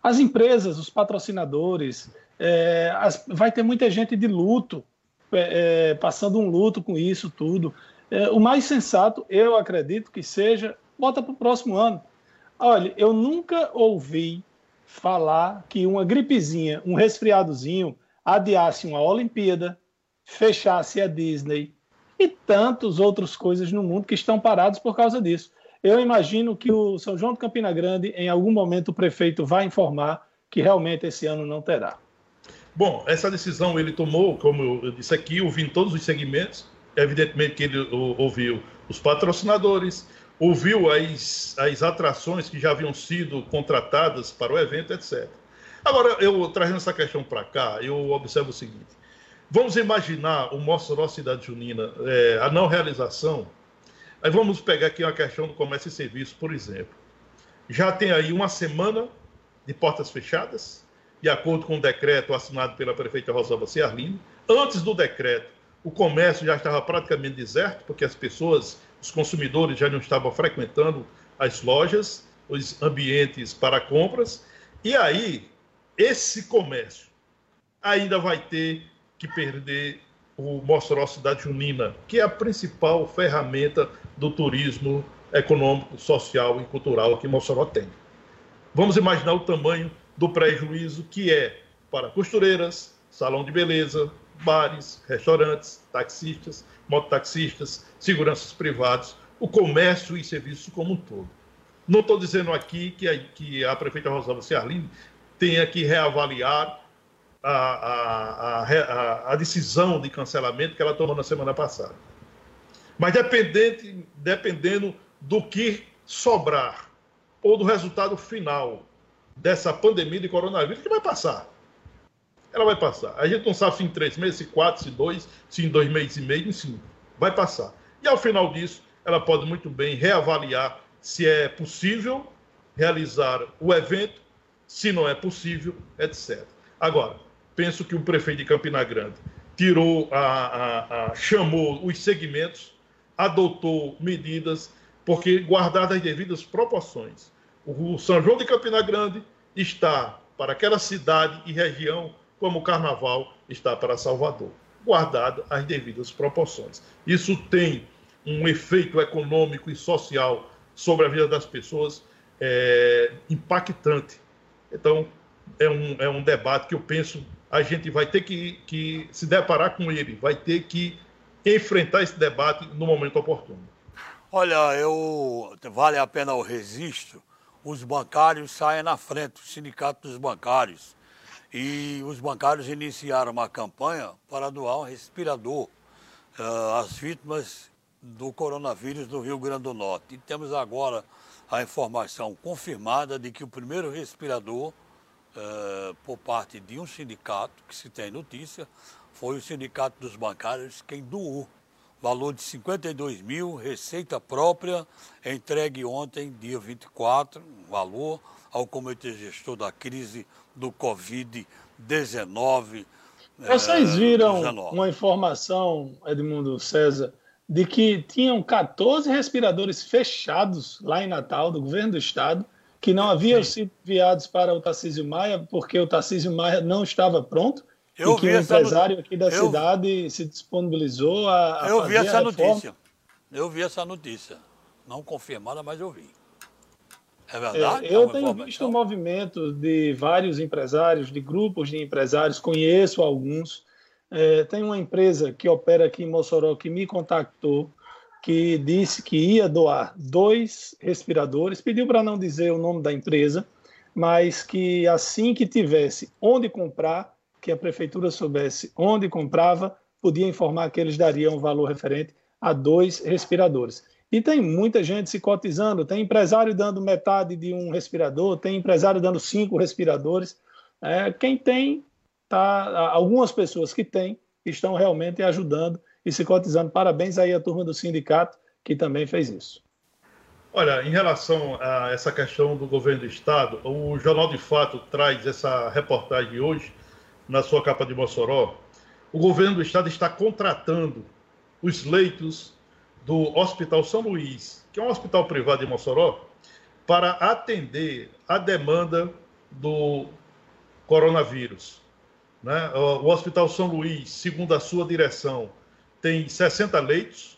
As empresas, os patrocinadores, é, as, vai ter muita gente de luto, é, é, passando um luto com isso tudo. É, o mais sensato, eu acredito que seja, bota para o próximo ano. Olha, eu nunca ouvi falar que uma gripezinha, um resfriadozinho, adiasse uma Olimpíada, fechasse a Disney e tantas outras coisas no mundo que estão parados por causa disso. Eu imagino que o São João de Campina Grande, em algum momento, o prefeito vai informar que realmente esse ano não terá. Bom, essa decisão ele tomou, como eu disse aqui, ouvindo todos os segmentos. Evidentemente que ele ouviu os patrocinadores, ouviu as, as atrações que já haviam sido contratadas para o evento, etc. Agora, eu trazendo essa questão para cá, eu observo o seguinte: vamos imaginar o Mossoró Cidade Junina, é, a não realização. Aí vamos pegar aqui uma questão do comércio e serviço, por exemplo. Já tem aí uma semana de portas fechadas, de acordo com o decreto assinado pela prefeita Rosalba Ciarlini. Antes do decreto, o comércio já estava praticamente deserto, porque as pessoas, os consumidores já não estavam frequentando as lojas, os ambientes para compras. E aí, esse comércio ainda vai ter que perder o Mossoró Cidade Junina, que é a principal ferramenta do turismo econômico, social e cultural que Mossoró tem. Vamos imaginar o tamanho do prejuízo que é para costureiras, salão de beleza, bares, restaurantes, taxistas, mototaxistas, seguranças privados, o comércio e serviços como um todo. Não estou dizendo aqui que a, que a prefeita Rosalba Ciarline tenha que reavaliar a, a, a, a, decisão de cancelamento que ela tomou na semana passada. Mas dependente, dependendo do que sobrar ou do resultado final dessa pandemia de coronavírus que vai passar. Ela vai passar. A gente não sabe se em três meses, se quatro, se dois, se em dois meses e meio, enfim, vai passar. E ao final disso, ela pode muito bem reavaliar se é possível realizar o evento, se não é possível, etc. Agora, penso que o prefeito de Campina Grande tirou, a, a, a chamou os segmentos, adotou medidas, porque guardadas as devidas proporções o São João de Campina Grande está para aquela cidade e região como o Carnaval está para Salvador, guardado as devidas proporções. Isso tem um efeito econômico e social sobre a vida das pessoas é, impactante. Então, é um, é um debate que eu penso a gente vai ter que, que se deparar com ele, vai ter que enfrentar esse debate no momento oportuno. Olha, eu vale a pena o registro os bancários saem na frente, o sindicato dos bancários. E os bancários iniciaram uma campanha para doar um respirador uh, às vítimas do coronavírus no Rio Grande do Norte. E temos agora a informação confirmada de que o primeiro respirador, uh, por parte de um sindicato, que se tem notícia, foi o Sindicato dos Bancários quem doou valor de 52 mil, receita própria, entregue ontem, dia 24, valor ao Comitê Gestor da Crise do Covid-19. Vocês é, viram uma informação, Edmundo César, de que tinham 14 respiradores fechados lá em Natal, do governo do estado, que não haviam Sim. sido enviados para o Tarcísio Maia, porque o Tarcísio Maia não estava pronto eu e que o empresário aqui da eu... cidade se disponibilizou a, a Eu vi essa notícia. Eu vi essa notícia. Não confirmada, mas eu vi. É verdade? É, eu é tenho visto movimentos de vários empresários, de grupos de empresários, conheço alguns. É, tem uma empresa que opera aqui em Mossoró que me contactou, que disse que ia doar dois respiradores, pediu para não dizer o nome da empresa, mas que assim que tivesse onde comprar, que a prefeitura soubesse onde comprava, podia informar que eles dariam um valor referente a dois respiradores. E tem muita gente se cotizando, tem empresário dando metade de um respirador, tem empresário dando cinco respiradores. É, quem tem, tá, algumas pessoas que têm, estão realmente ajudando e se cotizando. Parabéns aí à turma do sindicato que também fez isso. Olha, em relação a essa questão do governo do Estado, o Jornal de Fato traz essa reportagem hoje, na sua capa de Mossoró. O governo do Estado está contratando os leitos do Hospital São Luís, que é um hospital privado de Mossoró, para atender a demanda do coronavírus. Né? O Hospital São Luís, segundo a sua direção, tem 60 leitos.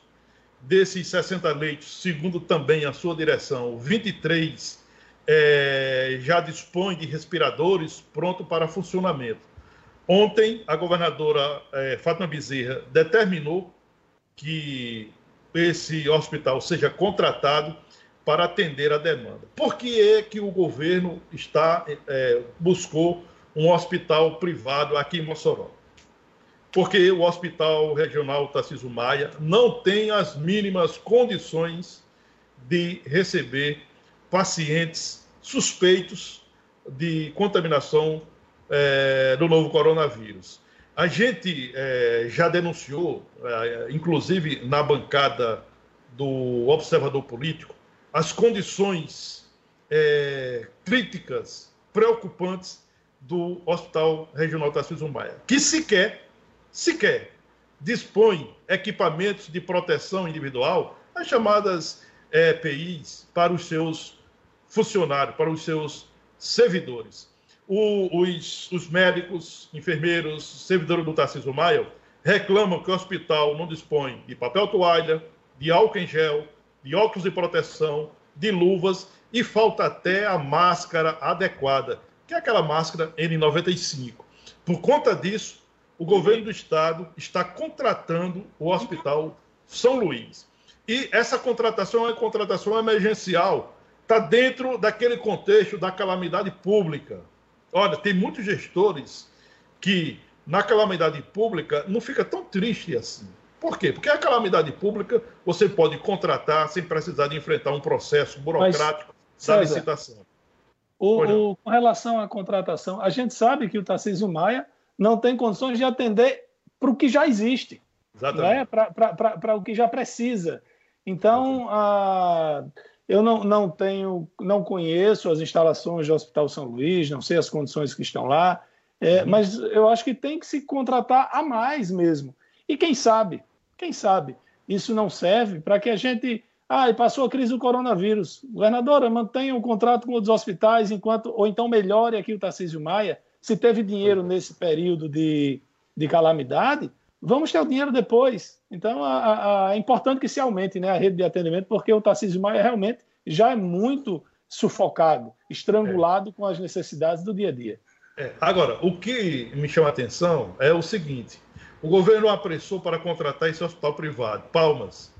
Desses 60 leitos, segundo também a sua direção, 23 é, já dispõe de respiradores pronto para funcionamento. Ontem, a governadora é, Fátima Bezerra determinou que esse hospital seja contratado para atender a demanda. Por que é que o governo está é, buscou um hospital privado aqui em Mossoró? Porque o Hospital Regional Tarcísio Maia não tem as mínimas condições de receber pacientes suspeitos de contaminação é, do novo coronavírus. A gente é, já denunciou, é, inclusive na bancada do Observador Político, as condições é, críticas, preocupantes do Hospital Regional Tarcísio Maia, que sequer, sequer dispõe equipamentos de proteção individual, as chamadas EPIs, para os seus funcionários, para os seus servidores. O, os, os, médicos, enfermeiros, servidores do Tarcísio Maia reclamam que o hospital não dispõe de papel toalha, de álcool em gel, de óculos de proteção, de luvas e falta até a máscara adequada, que é aquela máscara N95. Por conta disso, o governo do estado está contratando o Hospital São Luís. E essa contratação é contratação emergencial, está dentro daquele contexto da calamidade pública. Olha, tem muitos gestores que na calamidade pública não fica tão triste assim. Por quê? Porque a calamidade pública você pode contratar sem precisar de enfrentar um processo burocrático Mas, da licitação. O, o, com relação à contratação, a gente sabe que o Tarcísio Maia não tem condições de atender para o que já existe, né? para o que já precisa. Então, a, eu não, não tenho, não conheço as instalações do Hospital São Luís, não sei as condições que estão lá, é, uhum. mas eu acho que tem que se contratar a mais mesmo. E quem sabe, quem sabe, isso não serve para que a gente. Ah, e passou a crise do coronavírus. Governadora, mantenha o um contrato com os hospitais enquanto, ou então melhore aqui o Tarcísio Maia. Se teve dinheiro nesse período de, de calamidade, vamos ter o dinheiro depois. Então, a, a, é importante que se aumente né, a rede de atendimento, porque o Tarcísio Maia realmente já é muito sufocado, estrangulado é. com as necessidades do dia a dia. É. Agora, o que me chama a atenção é o seguinte: o governo apressou para contratar esse hospital privado. Palmas.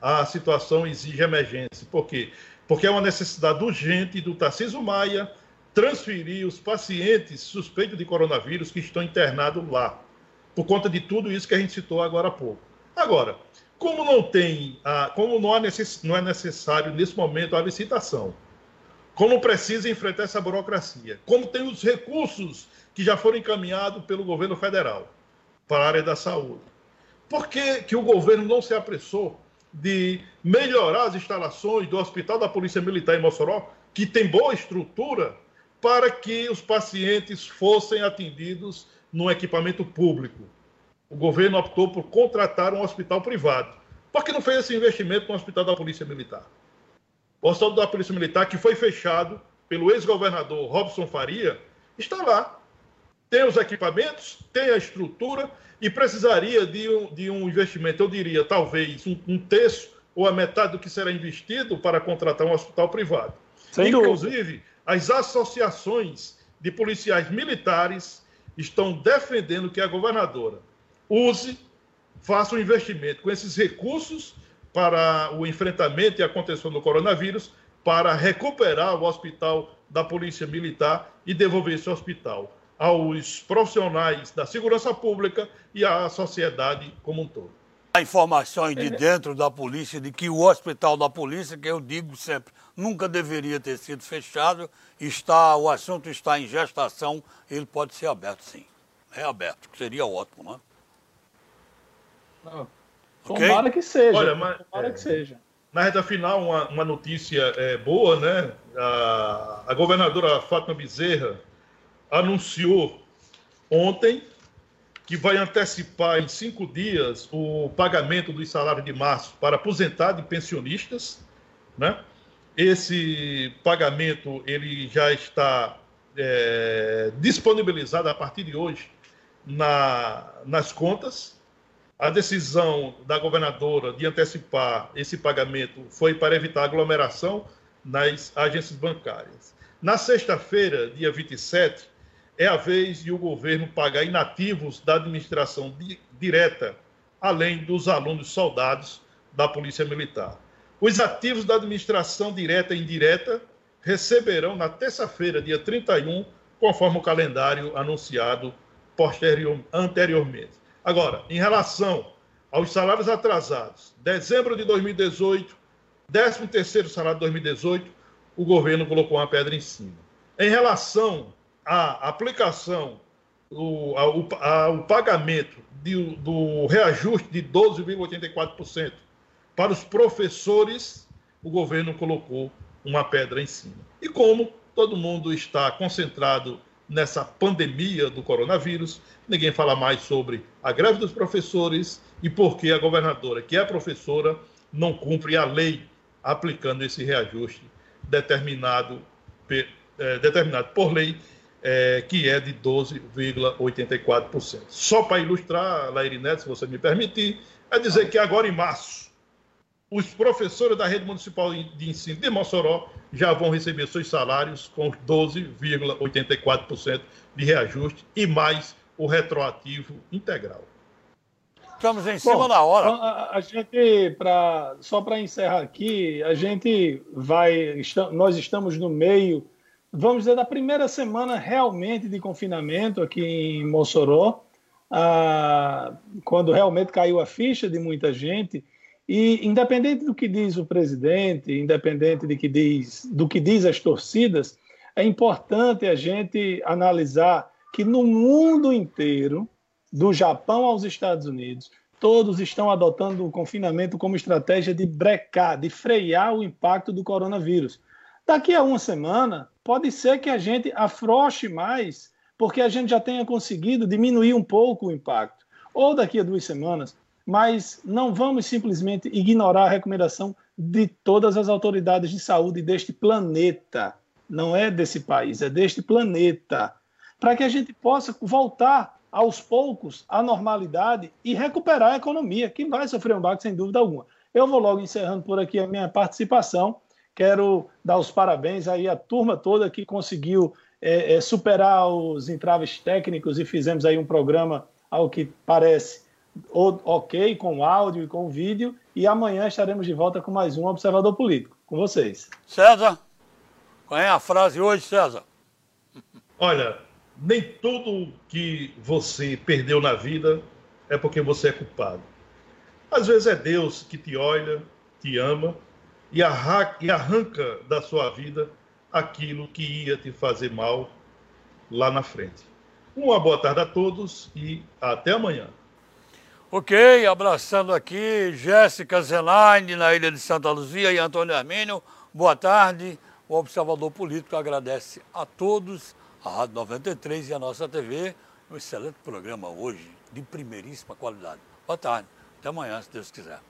A situação exige emergência. Por quê? Porque é uma necessidade urgente do Tarcísio Maia transferir os pacientes suspeitos de coronavírus que estão internados lá por conta de tudo isso que a gente citou agora há pouco. Agora, como não tem, como não, necess, não é necessário nesse momento a licitação, como precisa enfrentar essa burocracia, como tem os recursos que já foram encaminhados pelo governo federal para a área da saúde, por que, que o governo não se apressou de melhorar as instalações do Hospital da Polícia Militar em Mossoró, que tem boa estrutura, para que os pacientes fossem atendidos num equipamento público. O governo optou por contratar um hospital privado. Por que não fez esse investimento no hospital da Polícia Militar? O hospital da Polícia Militar, que foi fechado pelo ex-governador Robson Faria, está lá. Tem os equipamentos, tem a estrutura e precisaria de um, de um investimento, eu diria, talvez um, um terço ou a metade do que será investido para contratar um hospital privado. Sem Inclusive, dúvida. as associações de policiais militares estão defendendo que a governadora use, faça um investimento com esses recursos para o enfrentamento e a contenção do coronavírus, para recuperar o hospital da Polícia Militar e devolver esse hospital. aos profissionais da segurança pública e à sociedade como um todo. Informações de dentro da polícia de que o hospital da polícia, que eu digo sempre, nunca deveria ter sido fechado, está, o assunto está em gestação, ele pode ser aberto sim. É aberto, que seria ótimo, né? Não. Tomara okay? que seja. Olha, mas, tomara é, que seja. Na reta final, uma, uma notícia é, boa, né? A, a governadora Fátima Bezerra anunciou ontem que vai antecipar em cinco dias o pagamento dos salários de março para aposentados e pensionistas, né? Esse pagamento ele já está é, disponibilizado a partir de hoje na, nas contas. A decisão da governadora de antecipar esse pagamento foi para evitar aglomeração nas agências bancárias. Na sexta-feira, dia 27, é a vez de o governo pagar inativos da administração di direta, além dos alunos soldados da Polícia Militar. Os ativos da administração direta e indireta receberão na terça-feira, dia 31, conforme o calendário anunciado posterior, anteriormente. Agora, em relação aos salários atrasados, dezembro de 2018, 13 terceiro salário de 2018, o governo colocou uma pedra em cima. Em relação a aplicação, o, a, a, o pagamento de, do reajuste de 12,84% para os professores, o governo colocou uma pedra em cima. E como todo mundo está concentrado nessa pandemia do coronavírus, ninguém fala mais sobre a greve dos professores e por que a governadora, que é professora, não cumpre a lei aplicando esse reajuste determinado, eh, determinado por lei é, que é de 12,84%. Só para ilustrar, Laire se você me permitir, é dizer que agora em março, os professores da rede municipal de ensino de Mossoró já vão receber seus salários com 12,84% de reajuste e mais o retroativo integral. Estamos em cima Bom, da hora. A, a gente, pra, só para encerrar aqui, a gente vai. Nós estamos no meio vamos dizer, da primeira semana realmente de confinamento aqui em Mossoró, ah, quando realmente caiu a ficha de muita gente. E independente do que diz o presidente, independente de que diz, do que diz as torcidas, é importante a gente analisar que no mundo inteiro, do Japão aos Estados Unidos, todos estão adotando o confinamento como estratégia de brecar, de frear o impacto do coronavírus. Daqui a uma semana, pode ser que a gente afrouxe mais, porque a gente já tenha conseguido diminuir um pouco o impacto. Ou daqui a duas semanas, mas não vamos simplesmente ignorar a recomendação de todas as autoridades de saúde deste planeta. Não é desse país, é deste planeta. Para que a gente possa voltar aos poucos à normalidade e recuperar a economia, que vai sofrer um baque sem dúvida alguma. Eu vou logo encerrando por aqui a minha participação Quero dar os parabéns aí à turma toda que conseguiu é, é, superar os entraves técnicos e fizemos aí um programa ao que parece ok com o áudio e com o vídeo. E amanhã estaremos de volta com mais um Observador Político. Com vocês. César, qual é a frase hoje, César? Olha, nem tudo que você perdeu na vida é porque você é culpado. Às vezes é Deus que te olha, te ama e arranca da sua vida aquilo que ia te fazer mal lá na frente. Uma boa tarde a todos e até amanhã. Ok, abraçando aqui Jéssica Zelaine, na Ilha de Santa Luzia, e Antônio Armínio. Boa tarde. O Observador Político agradece a todos, a Rádio 93 e a nossa TV. Um excelente programa hoje, de primeiríssima qualidade. Boa tarde. Até amanhã, se Deus quiser.